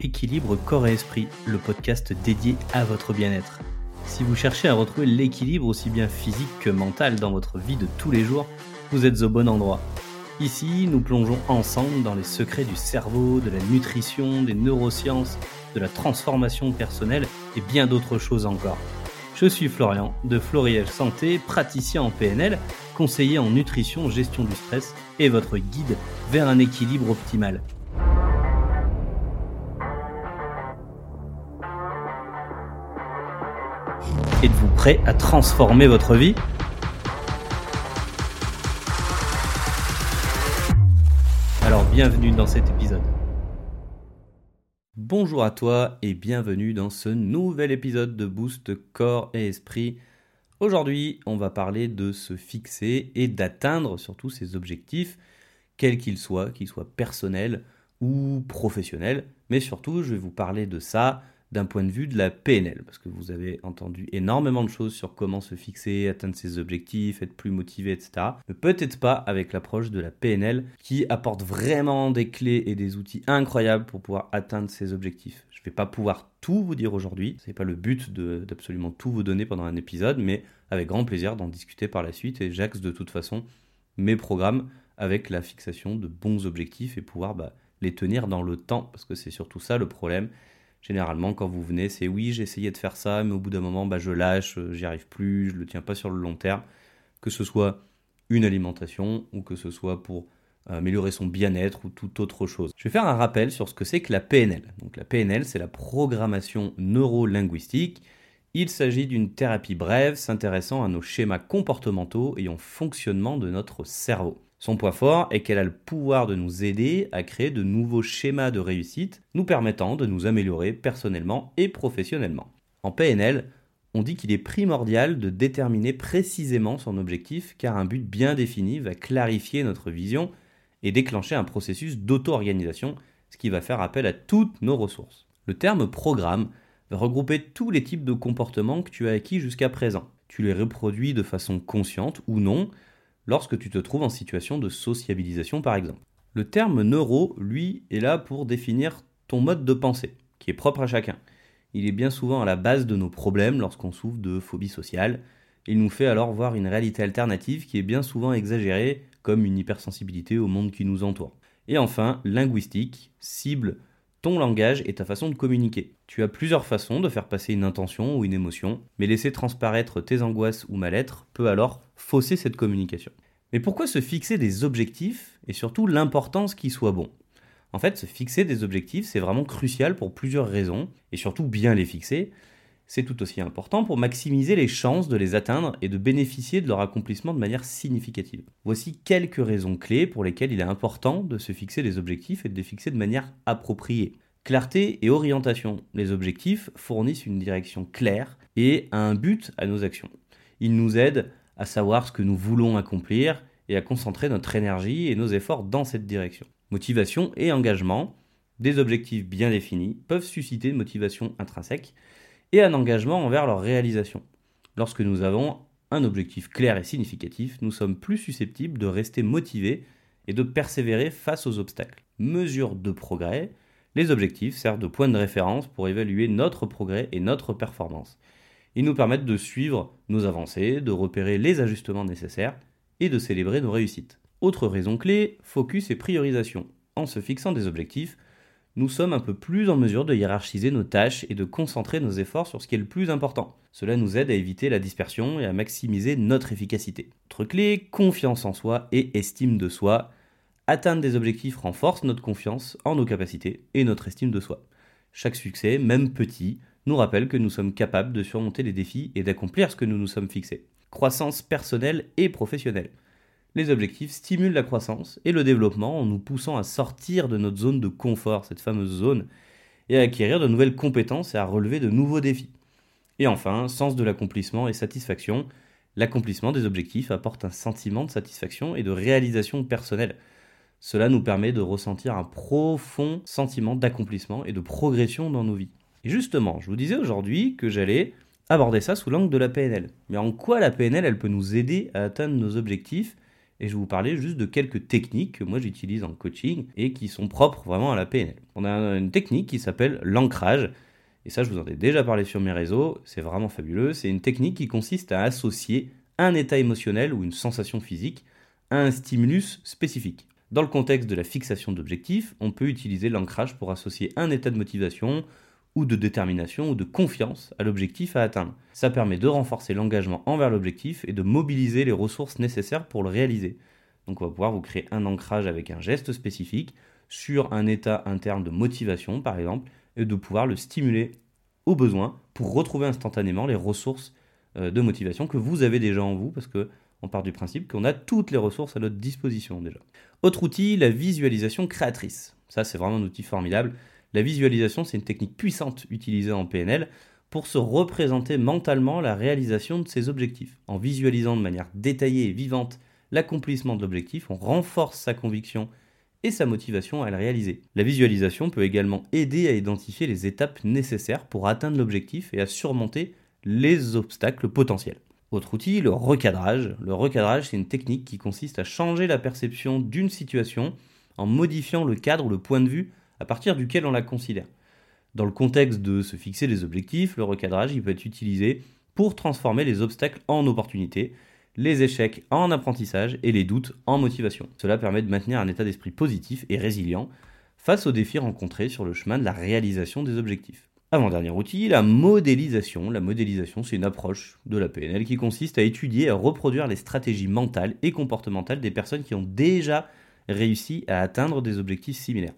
Équilibre Corps et Esprit, le podcast dédié à votre bien-être. Si vous cherchez à retrouver l'équilibre aussi bien physique que mental dans votre vie de tous les jours, vous êtes au bon endroit. Ici, nous plongeons ensemble dans les secrets du cerveau, de la nutrition, des neurosciences, de la transformation personnelle et bien d'autres choses encore. Je suis Florian de Floriel Santé, praticien en PNL, conseiller en nutrition, gestion du stress et votre guide vers un équilibre optimal. Êtes-vous prêt à transformer votre vie? Alors bienvenue dans cet épisode. Bonjour à toi et bienvenue dans ce nouvel épisode de Boost Corps et Esprit. Aujourd'hui, on va parler de se fixer et d'atteindre surtout ses objectifs, quels qu'ils soient, qu'ils soient personnels ou professionnels. Mais surtout, je vais vous parler de ça d'un point de vue de la PNL, parce que vous avez entendu énormément de choses sur comment se fixer, atteindre ses objectifs, être plus motivé, etc. Mais peut-être pas avec l'approche de la PNL qui apporte vraiment des clés et des outils incroyables pour pouvoir atteindre ses objectifs. Je ne vais pas pouvoir tout vous dire aujourd'hui, ce n'est pas le but d'absolument tout vous donner pendant un épisode, mais avec grand plaisir d'en discuter par la suite et j'axe de toute façon mes programmes avec la fixation de bons objectifs et pouvoir bah, les tenir dans le temps, parce que c'est surtout ça le problème Généralement, quand vous venez, c'est oui, j'ai essayé de faire ça, mais au bout d'un moment, bah, je lâche, euh, j'y arrive plus, je ne le tiens pas sur le long terme. Que ce soit une alimentation ou que ce soit pour euh, améliorer son bien-être ou toute autre chose. Je vais faire un rappel sur ce que c'est que la PNL. Donc la PNL, c'est la programmation neuro-linguistique. Il s'agit d'une thérapie brève s'intéressant à nos schémas comportementaux et au fonctionnement de notre cerveau. Son point fort est qu'elle a le pouvoir de nous aider à créer de nouveaux schémas de réussite, nous permettant de nous améliorer personnellement et professionnellement. En PNL, on dit qu'il est primordial de déterminer précisément son objectif car un but bien défini va clarifier notre vision et déclencher un processus d'auto-organisation, ce qui va faire appel à toutes nos ressources. Le terme programme va regrouper tous les types de comportements que tu as acquis jusqu'à présent. Tu les reproduis de façon consciente ou non, lorsque tu te trouves en situation de sociabilisation par exemple. Le terme neuro, lui, est là pour définir ton mode de pensée, qui est propre à chacun. Il est bien souvent à la base de nos problèmes lorsqu'on souffre de phobie sociale. Il nous fait alors voir une réalité alternative qui est bien souvent exagérée, comme une hypersensibilité au monde qui nous entoure. Et enfin, linguistique, cible ton langage et ta façon de communiquer. Tu as plusieurs façons de faire passer une intention ou une émotion, mais laisser transparaître tes angoisses ou mal-être peut alors fausser cette communication. Mais pourquoi se fixer des objectifs et surtout l'importance qu'ils soient bons? En fait, se fixer des objectifs, c'est vraiment crucial pour plusieurs raisons, et surtout bien les fixer, c'est tout aussi important pour maximiser les chances de les atteindre et de bénéficier de leur accomplissement de manière significative. Voici quelques raisons clés pour lesquelles il est important de se fixer des objectifs et de les fixer de manière appropriée. Clarté et orientation. Les objectifs fournissent une direction claire et un but à nos actions. Ils nous aident à savoir ce que nous voulons accomplir et à concentrer notre énergie et nos efforts dans cette direction. Motivation et engagement. Des objectifs bien définis peuvent susciter une motivation intrinsèque et un engagement envers leur réalisation. Lorsque nous avons un objectif clair et significatif, nous sommes plus susceptibles de rester motivés et de persévérer face aux obstacles. Mesure de progrès, les objectifs servent de point de référence pour évaluer notre progrès et notre performance. Ils nous permettent de suivre nos avancées, de repérer les ajustements nécessaires et de célébrer nos réussites. Autre raison clé, focus et priorisation. En se fixant des objectifs, nous sommes un peu plus en mesure de hiérarchiser nos tâches et de concentrer nos efforts sur ce qui est le plus important. Cela nous aide à éviter la dispersion et à maximiser notre efficacité. Autre clé, confiance en soi et estime de soi. Atteindre des objectifs renforce notre confiance en nos capacités et notre estime de soi. Chaque succès, même petit, nous rappelle que nous sommes capables de surmonter les défis et d'accomplir ce que nous nous sommes fixés. Croissance personnelle et professionnelle. Les objectifs stimulent la croissance et le développement en nous poussant à sortir de notre zone de confort, cette fameuse zone, et à acquérir de nouvelles compétences et à relever de nouveaux défis. Et enfin, sens de l'accomplissement et satisfaction. L'accomplissement des objectifs apporte un sentiment de satisfaction et de réalisation personnelle. Cela nous permet de ressentir un profond sentiment d'accomplissement et de progression dans nos vies. Et justement, je vous disais aujourd'hui que j'allais aborder ça sous l'angle de la PNL. Mais en quoi la PNL, elle peut nous aider à atteindre nos objectifs et je vais vous parler juste de quelques techniques que moi j'utilise en coaching et qui sont propres vraiment à la PNL. On a une technique qui s'appelle l'ancrage, et ça je vous en ai déjà parlé sur mes réseaux, c'est vraiment fabuleux. C'est une technique qui consiste à associer un état émotionnel ou une sensation physique à un stimulus spécifique. Dans le contexte de la fixation d'objectifs, on peut utiliser l'ancrage pour associer un état de motivation ou de détermination ou de confiance à l'objectif à atteindre. Ça permet de renforcer l'engagement envers l'objectif et de mobiliser les ressources nécessaires pour le réaliser. Donc on va pouvoir vous créer un ancrage avec un geste spécifique sur un état interne de motivation par exemple et de pouvoir le stimuler au besoin pour retrouver instantanément les ressources euh, de motivation que vous avez déjà en vous parce que on part du principe qu'on a toutes les ressources à notre disposition déjà. Autre outil, la visualisation créatrice. Ça c'est vraiment un outil formidable. La visualisation, c'est une technique puissante utilisée en PNL pour se représenter mentalement la réalisation de ses objectifs. En visualisant de manière détaillée et vivante l'accomplissement de l'objectif, on renforce sa conviction et sa motivation à le réaliser. La visualisation peut également aider à identifier les étapes nécessaires pour atteindre l'objectif et à surmonter les obstacles potentiels. Autre outil, le recadrage. Le recadrage, c'est une technique qui consiste à changer la perception d'une situation en modifiant le cadre ou le point de vue à partir duquel on la considère. Dans le contexte de se fixer des objectifs, le recadrage peut être utilisé pour transformer les obstacles en opportunités, les échecs en apprentissage et les doutes en motivation. Cela permet de maintenir un état d'esprit positif et résilient face aux défis rencontrés sur le chemin de la réalisation des objectifs. Avant-dernier outil, la modélisation. La modélisation, c'est une approche de la PNL qui consiste à étudier et à reproduire les stratégies mentales et comportementales des personnes qui ont déjà réussi à atteindre des objectifs similaires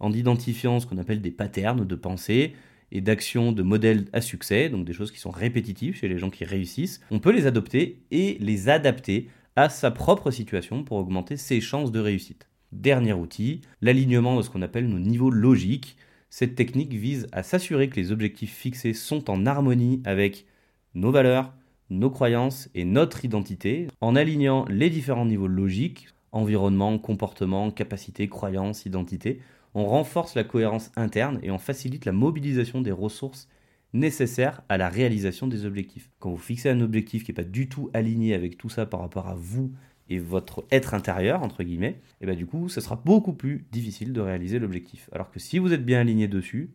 en identifiant ce qu'on appelle des patterns de pensée et d'actions de modèles à succès, donc des choses qui sont répétitives chez les gens qui réussissent, on peut les adopter et les adapter à sa propre situation pour augmenter ses chances de réussite. Dernier outil, l'alignement de ce qu'on appelle nos niveaux logiques. Cette technique vise à s'assurer que les objectifs fixés sont en harmonie avec nos valeurs, nos croyances et notre identité, en alignant les différents niveaux logiques, environnement, comportement, capacité, croyance, identité, on renforce la cohérence interne et on facilite la mobilisation des ressources nécessaires à la réalisation des objectifs. Quand vous fixez un objectif qui n'est pas du tout aligné avec tout ça par rapport à vous et votre être intérieur, entre guillemets, et eh bien du coup, ce sera beaucoup plus difficile de réaliser l'objectif. Alors que si vous êtes bien aligné dessus,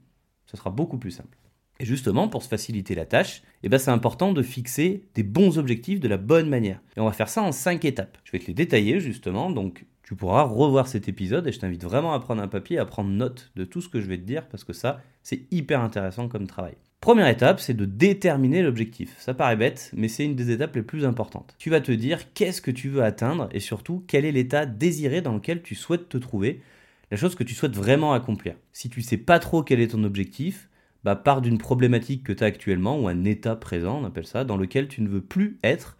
ce sera beaucoup plus simple. Et justement, pour se faciliter la tâche, eh ben, c'est important de fixer des bons objectifs de la bonne manière. Et on va faire ça en cinq étapes. Je vais te les détailler justement. Donc, tu pourras revoir cet épisode et je t'invite vraiment à prendre un papier, à prendre note de tout ce que je vais te dire parce que ça, c'est hyper intéressant comme travail. Première étape, c'est de déterminer l'objectif. Ça paraît bête, mais c'est une des étapes les plus importantes. Tu vas te dire qu'est-ce que tu veux atteindre et surtout quel est l'état désiré dans lequel tu souhaites te trouver, la chose que tu souhaites vraiment accomplir. Si tu sais pas trop quel est ton objectif, bah pars d'une problématique que tu as actuellement ou un état présent, on appelle ça, dans lequel tu ne veux plus être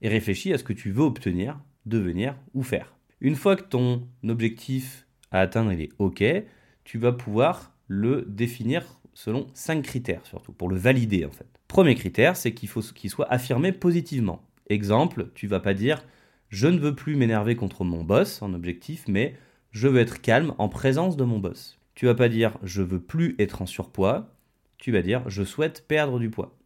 et réfléchis à ce que tu veux obtenir, devenir ou faire. Une fois que ton objectif à atteindre il est OK, tu vas pouvoir le définir selon cinq critères surtout, pour le valider en fait. Premier critère, c'est qu'il faut qu'il soit affirmé positivement. Exemple, tu vas pas dire je ne veux plus m'énerver contre mon boss en objectif, mais je veux être calme en présence de mon boss. Tu vas pas dire je veux plus être en surpoids, tu vas dire je souhaite perdre du poids.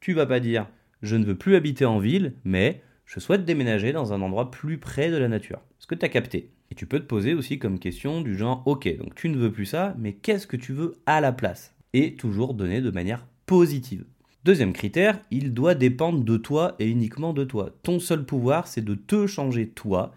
Tu vas pas dire je ne veux plus habiter en ville, mais je souhaite déménager dans un endroit plus près de la nature. Ce que tu as capté? Et tu peux te poser aussi comme question du genre, ok, donc tu ne veux plus ça, mais qu'est-ce que tu veux à la place? Et toujours donner de manière positive. Deuxième critère, il doit dépendre de toi et uniquement de toi. Ton seul pouvoir, c'est de te changer toi,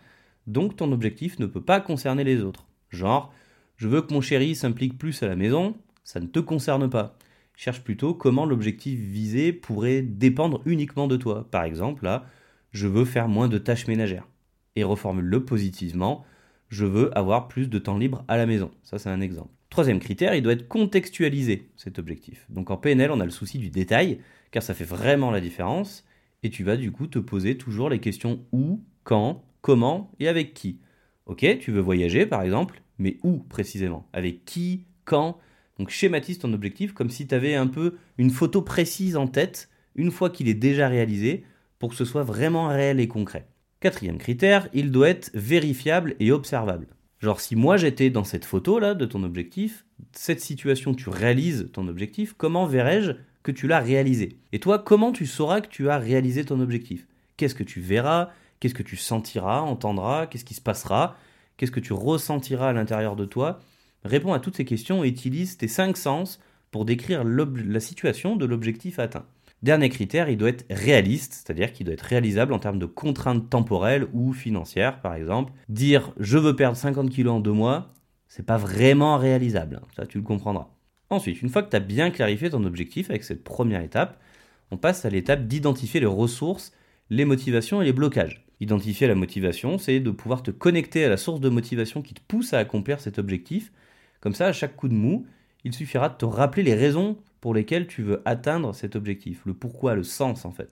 donc ton objectif ne peut pas concerner les autres. Genre, je veux que mon chéri s'implique plus à la maison, ça ne te concerne pas. Cherche plutôt comment l'objectif visé pourrait dépendre uniquement de toi. Par exemple, là, je veux faire moins de tâches ménagères. Et reformule-le positivement, je veux avoir plus de temps libre à la maison. Ça, c'est un exemple. Troisième critère, il doit être contextualisé, cet objectif. Donc en PNL, on a le souci du détail, car ça fait vraiment la différence, et tu vas du coup te poser toujours les questions où, quand, comment et avec qui. Ok, tu veux voyager par exemple, mais où précisément? Avec qui Quand? Donc schématise ton objectif comme si tu avais un peu une photo précise en tête, une fois qu'il est déjà réalisé, pour que ce soit vraiment réel et concret. Quatrième critère, il doit être vérifiable et observable. Genre si moi j'étais dans cette photo là de ton objectif, cette situation tu réalises ton objectif, comment verrais-je que tu l'as réalisé? Et toi, comment tu sauras que tu as réalisé ton objectif? Qu'est-ce que tu verras? Qu'est-ce que tu sentiras, entendras? Qu'est-ce qui se passera? Qu'est-ce que tu ressentiras à l'intérieur de toi? Réponds à toutes ces questions et utilise tes cinq sens pour décrire la situation de l'objectif atteint. Dernier critère, il doit être réaliste, c'est-à-dire qu'il doit être réalisable en termes de contraintes temporelles ou financières, par exemple. Dire je veux perdre 50 kg en deux mois, c'est pas vraiment réalisable, ça tu le comprendras. Ensuite, une fois que tu as bien clarifié ton objectif avec cette première étape, on passe à l'étape d'identifier les ressources, les motivations et les blocages. Identifier la motivation, c'est de pouvoir te connecter à la source de motivation qui te pousse à accomplir cet objectif. Comme ça, à chaque coup de mou, il suffira de te rappeler les raisons pour lesquelles tu veux atteindre cet objectif, le pourquoi, le sens en fait.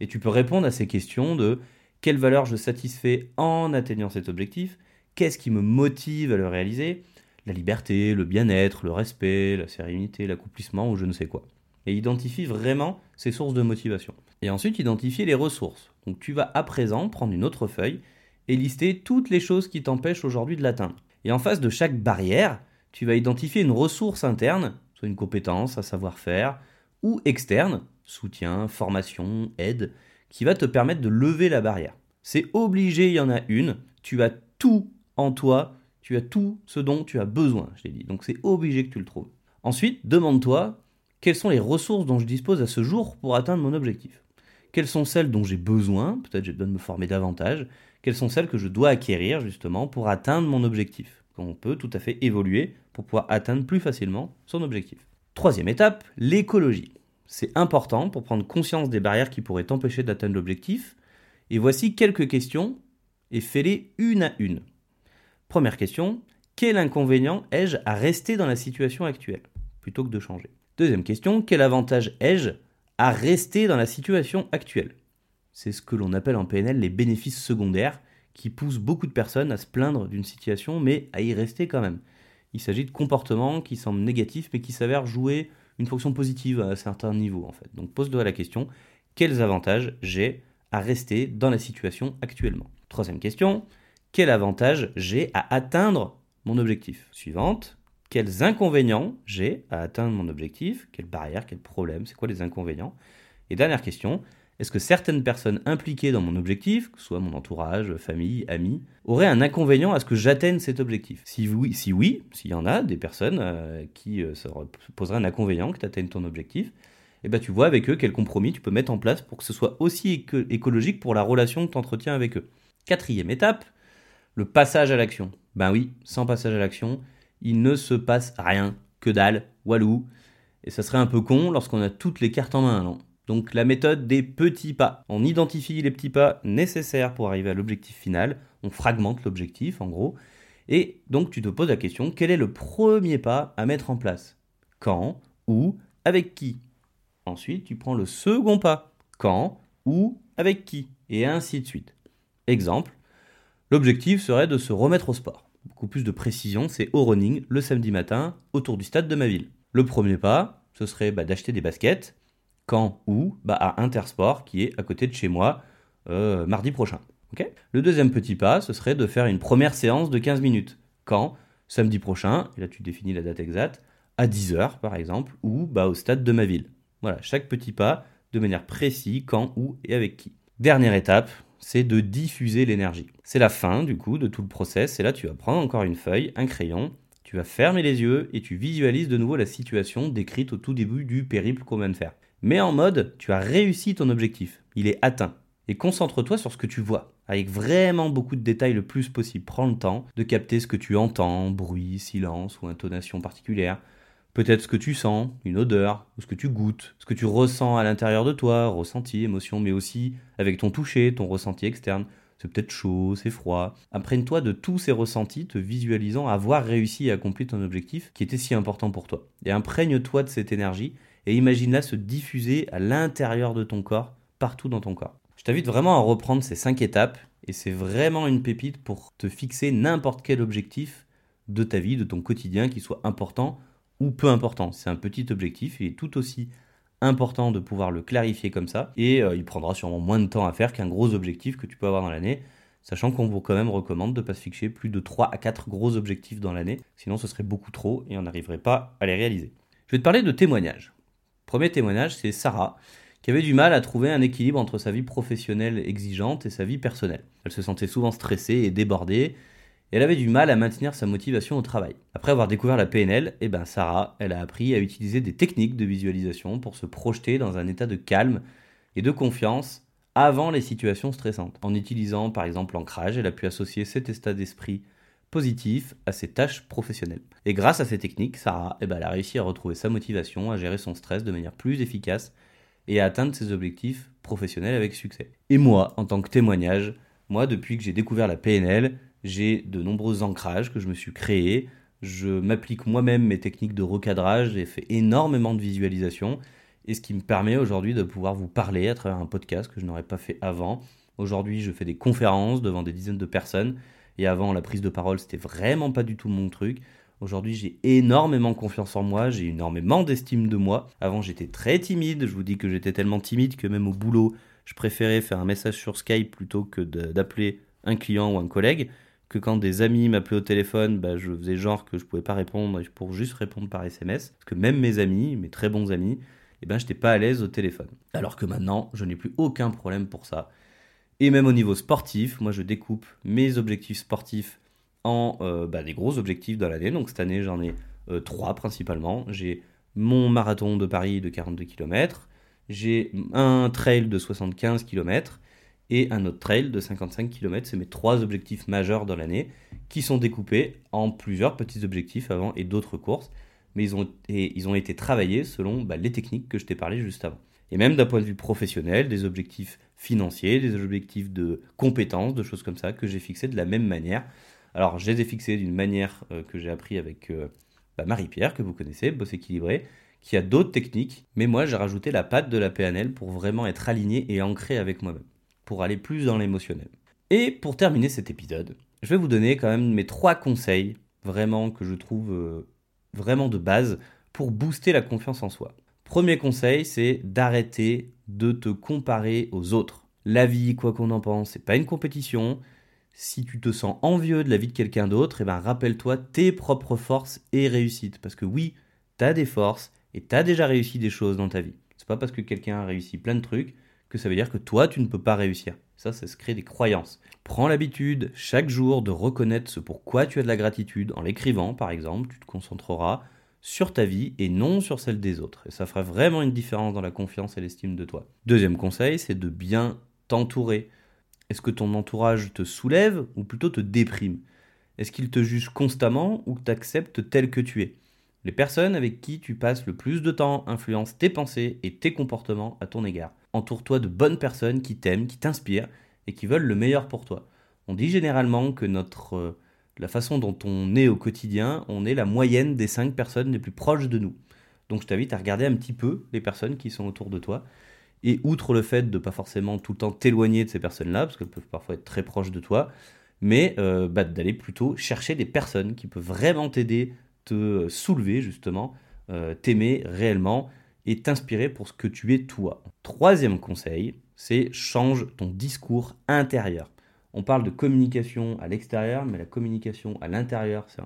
Et tu peux répondre à ces questions de quelle valeur je satisfais en atteignant cet objectif, qu'est-ce qui me motive à le réaliser, la liberté, le bien-être, le respect, la sérénité, l'accomplissement ou je ne sais quoi. Et identifie vraiment ces sources de motivation. Et ensuite, identifier les ressources. Donc tu vas à présent prendre une autre feuille et lister toutes les choses qui t'empêchent aujourd'hui de l'atteindre. Et en face de chaque barrière, tu vas identifier une ressource interne, soit une compétence, un savoir-faire, ou externe, soutien, formation, aide, qui va te permettre de lever la barrière. C'est obligé, il y en a une, tu as tout en toi tu as tout ce dont tu as besoin, je t'ai dit. Donc c'est obligé que tu le trouves. Ensuite, demande-toi quelles sont les ressources dont je dispose à ce jour pour atteindre mon objectif? Quelles sont celles dont j'ai besoin, peut-être j'ai besoin de me former davantage, quelles sont celles que je dois acquérir justement pour atteindre mon objectif? On peut tout à fait évoluer pour pouvoir atteindre plus facilement son objectif. Troisième étape, l'écologie. C'est important pour prendre conscience des barrières qui pourraient t'empêcher d'atteindre l'objectif. Et voici quelques questions et fais-les une à une. Première question, quel inconvénient ai-je à rester dans la situation actuelle plutôt que de changer? Deuxième question, quel avantage ai-je à rester dans la situation actuelle? C'est ce que l'on appelle en PNL les bénéfices secondaires qui poussent beaucoup de personnes à se plaindre d'une situation mais à y rester quand même. Il s'agit de comportements qui semblent négatifs mais qui s'avèrent jouer une fonction positive à un certain niveau en fait. Donc pose-toi la question, quels avantages j'ai à rester dans la situation actuellement? Troisième question, quel avantage j'ai à atteindre mon objectif? Suivante, quels inconvénients j'ai à atteindre mon objectif? Quelles barrières, quels problèmes? C'est quoi les inconvénients? Et dernière question, est-ce que certaines personnes impliquées dans mon objectif, que ce soit mon entourage, famille, amis, auraient un inconvénient à ce que j'atteigne cet objectif? Si oui, si oui, s'il y en a des personnes euh, qui euh, se poseraient un inconvénient que tu atteignes ton objectif, eh ben, tu vois avec eux quel compromis tu peux mettre en place pour que ce soit aussi écologique pour la relation que tu entretiens avec eux. Quatrième étape, le passage à l'action. Ben oui, sans passage à l'action, il ne se passe rien, que dalle, walou. Et ça serait un peu con lorsqu'on a toutes les cartes en main, non? Donc la méthode des petits pas. On identifie les petits pas nécessaires pour arriver à l'objectif final, on fragmente l'objectif en gros, et donc tu te poses la question, quel est le premier pas à mettre en place? Quand Où Avec qui? Ensuite, tu prends le second pas. Quand Où Avec qui? Et ainsi de suite. Exemple, L'objectif serait de se remettre au sport. Beaucoup plus de précision, c'est au running le samedi matin autour du stade de ma ville. Le premier pas, ce serait bah, d'acheter des baskets. Quand Où bah, À Intersport, qui est à côté de chez moi, euh, mardi prochain. le deuxième petit pas, ce serait de faire une première séance de 15 minutes. Quand? Samedi prochain, et là tu définis la date exacte, à 10h par exemple, ou bah, au stade de ma ville. Voilà, chaque petit pas de manière précise, quand, où et avec qui. Dernière étape, c'est de diffuser l'énergie. C'est la fin du coup de tout le process et là tu vas prendre encore une feuille, un crayon, tu vas fermer les yeux et tu visualises de nouveau la situation décrite au tout début du périple qu'on vient de faire. Mais en mode, tu as réussi ton objectif, il est atteint. Et concentre-toi sur ce que tu vois, avec vraiment beaucoup de détails le plus possible. Prends le temps de capter ce que tu entends, bruit, silence ou intonation particulière. Peut-être ce que tu sens, une odeur, ou ce que tu goûtes, ce que tu ressens à l'intérieur de toi, ressenti, émotion, mais aussi avec ton toucher, ton ressenti externe. C'est peut-être chaud, c'est froid. Imprègne-toi de tous ces ressentis, te visualisant avoir réussi à accomplir ton objectif qui était si important pour toi. Et imprègne-toi de cette énergie et imagine-la se diffuser à l'intérieur de ton corps, partout dans ton corps. Je t'invite vraiment à reprendre ces cinq étapes et c'est vraiment une pépite pour te fixer n'importe quel objectif de ta vie, de ton quotidien qui soit important ou peu important. C'est un petit objectif, il est tout aussi important de pouvoir le clarifier comme ça, et euh, il prendra sûrement moins de temps à faire qu'un gros objectif que tu peux avoir dans l'année, sachant qu'on vous quand même recommande de ne pas se fixer plus de 3 à 4 gros objectifs dans l'année, sinon ce serait beaucoup trop et on n'arriverait pas à les réaliser. Je vais te parler de témoignages. Premier témoignage, c'est Sarah, qui avait du mal à trouver un équilibre entre sa vie professionnelle exigeante et sa vie personnelle. Elle se sentait souvent stressée et débordée, et elle avait du mal à maintenir sa motivation au travail. Après avoir découvert la PNL, eh ben Sarah, elle a appris à utiliser des techniques de visualisation pour se projeter dans un état de calme et de confiance avant les situations stressantes. En utilisant par exemple l'ancrage, elle a pu associer cet état d'esprit positif à ses tâches professionnelles. Et grâce à ces techniques, Sarah, eh ben, a réussi à retrouver sa motivation, à gérer son stress de manière plus efficace et à atteindre ses objectifs professionnels avec succès. Et moi, en tant que témoignage, moi, depuis que j'ai découvert la PNL, j'ai de nombreux ancrages que je me suis créés. Je m'applique moi-même mes techniques de recadrage, j'ai fait énormément de visualisation, et ce qui me permet aujourd'hui de pouvoir vous parler à travers un podcast que je n'aurais pas fait avant. Aujourd'hui, je fais des conférences devant des dizaines de personnes, et avant, la prise de parole, c'était vraiment pas du tout mon truc. Aujourd'hui, j'ai énormément confiance en moi, j'ai énormément d'estime de moi. Avant, j'étais très timide. Je vous dis que j'étais tellement timide que même au boulot, je préférais faire un message sur Skype plutôt que d'appeler un client ou un collègue. Que quand des amis m'appelaient au téléphone, bah, je faisais genre que je pouvais pas répondre pour juste répondre par SMS. Parce que même mes amis, mes très bons amis, eh ben, j'étais pas à l'aise au téléphone. Alors que maintenant, je n'ai plus aucun problème pour ça. Et même au niveau sportif, moi je découpe mes objectifs sportifs en euh, bah, des gros objectifs dans l'année. Donc cette année, j'en ai euh, trois principalement. J'ai mon marathon de Paris de 42 km, j'ai un trail de 75 km et un autre trail de 55 km. C'est mes trois objectifs majeurs dans l'année qui sont découpés en plusieurs petits objectifs avant et d'autres courses. Mais ils ont, ils ont été travaillés selon bah, les techniques que je t'ai parlé juste avant. Et même d'un point de vue professionnel, des objectifs financiers, des objectifs de compétences, de choses comme ça que j'ai fixés de la même manière. Alors, je les ai fixés d'une manière euh, que j'ai appris avec euh, bah, Marie-Pierre, que vous connaissez, Boss Équilibré, qui a d'autres techniques, mais moi j'ai rajouté la patte de la PNL pour vraiment être aligné et ancré avec moi-même, pour aller plus dans l'émotionnel. Et pour terminer cet épisode, je vais vous donner quand même mes trois conseils, vraiment que je trouve euh, vraiment de base, pour booster la confiance en soi. Premier conseil, c'est d'arrêter de te comparer aux autres. La vie, quoi qu'on en pense, c'est pas une compétition, si tu te sens envieux de la vie de quelqu'un d'autre, eh ben rappelle-toi tes propres forces et réussites. Parce que oui, tu as des forces et tu as déjà réussi des choses dans ta vie. C'est pas parce que quelqu'un a réussi plein de trucs que ça veut dire que toi, tu ne peux pas réussir. Ça, ça se crée des croyances. Prends l'habitude chaque jour de reconnaître ce pourquoi tu as de la gratitude. En l'écrivant, par exemple, tu te concentreras sur ta vie et non sur celle des autres. Et ça fera vraiment une différence dans la confiance et l'estime de toi. Deuxième conseil, c'est de bien t'entourer. Est-ce que ton entourage te soulève ou plutôt te déprime? Est-ce qu'il te juge constamment ou t'accepte tel que tu es? Les personnes avec qui tu passes le plus de temps influencent tes pensées et tes comportements à ton égard. Entoure-toi de bonnes personnes qui t'aiment, qui t'inspirent et qui veulent le meilleur pour toi. On dit généralement que notre, euh, la façon dont on est au quotidien, on est la moyenne des cinq personnes les plus proches de nous. Donc je t'invite à regarder un petit peu les personnes qui sont autour de toi et outre le fait de pas forcément tout le temps t'éloigner de ces personnes-là, parce qu'elles peuvent parfois être très proches de toi, mais euh, bah, d'aller plutôt chercher des personnes qui peuvent vraiment t'aider, te soulever justement, euh, t'aimer réellement et t'inspirer pour ce que tu es toi. Troisième conseil, c'est change ton discours intérieur. On parle de communication à l'extérieur, mais la communication à l'intérieur, c'est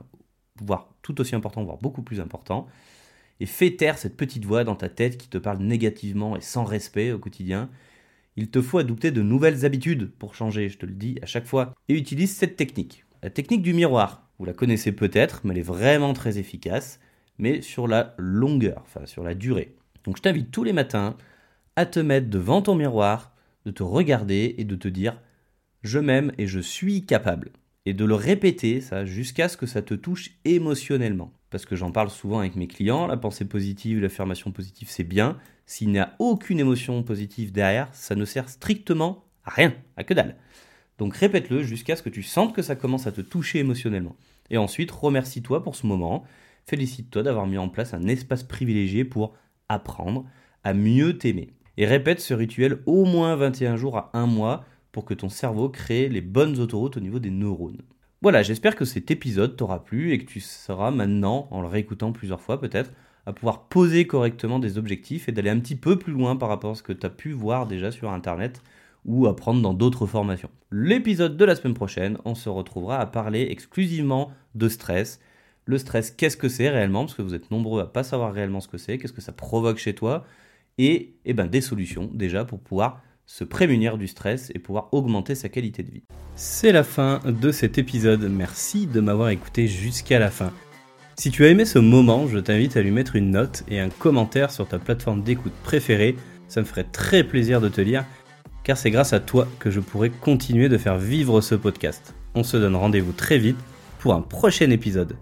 voire tout aussi important, voire beaucoup plus important et fais taire cette petite voix dans ta tête qui te parle négativement et sans respect au quotidien. Il te faut adopter de nouvelles habitudes pour changer, je te le dis à chaque fois, et utilise cette technique. La technique du miroir, vous la connaissez peut-être, mais elle est vraiment très efficace, mais sur la longueur, enfin sur la durée. Donc je t'invite tous les matins à te mettre devant ton miroir, de te regarder et de te dire je m'aime et je suis capable. Et de le répéter, ça, jusqu'à ce que ça te touche émotionnellement parce que j'en parle souvent avec mes clients, la pensée positive, l'affirmation positive, c'est bien. S'il n'y a aucune émotion positive derrière, ça ne sert strictement à rien, à que dalle. Donc répète-le jusqu'à ce que tu sentes que ça commence à te toucher émotionnellement. Et ensuite, remercie-toi pour ce moment, félicite-toi d'avoir mis en place un espace privilégié pour apprendre à mieux t'aimer. Et répète ce rituel au moins 21 jours à un mois pour que ton cerveau crée les bonnes autoroutes au niveau des neurones. Voilà, j'espère que cet épisode t'aura plu et que tu seras maintenant, en le réécoutant plusieurs fois peut-être, à pouvoir poser correctement des objectifs et d'aller un petit peu plus loin par rapport à ce que tu as pu voir déjà sur Internet ou apprendre dans d'autres formations. L'épisode de la semaine prochaine, on se retrouvera à parler exclusivement de stress. Le stress, qu'est-ce que c'est réellement? Parce que vous êtes nombreux à pas savoir réellement ce que c'est, qu'est-ce que ça provoque chez toi? Et, eh ben, des solutions déjà pour pouvoir se prémunir du stress et pouvoir augmenter sa qualité de vie. C'est la fin de cet épisode. Merci de m'avoir écouté jusqu'à la fin. Si tu as aimé ce moment, je t'invite à lui mettre une note et un commentaire sur ta plateforme d'écoute préférée. Ça me ferait très plaisir de te lire, car c'est grâce à toi que je pourrai continuer de faire vivre ce podcast. On se donne rendez-vous très vite pour un prochain épisode.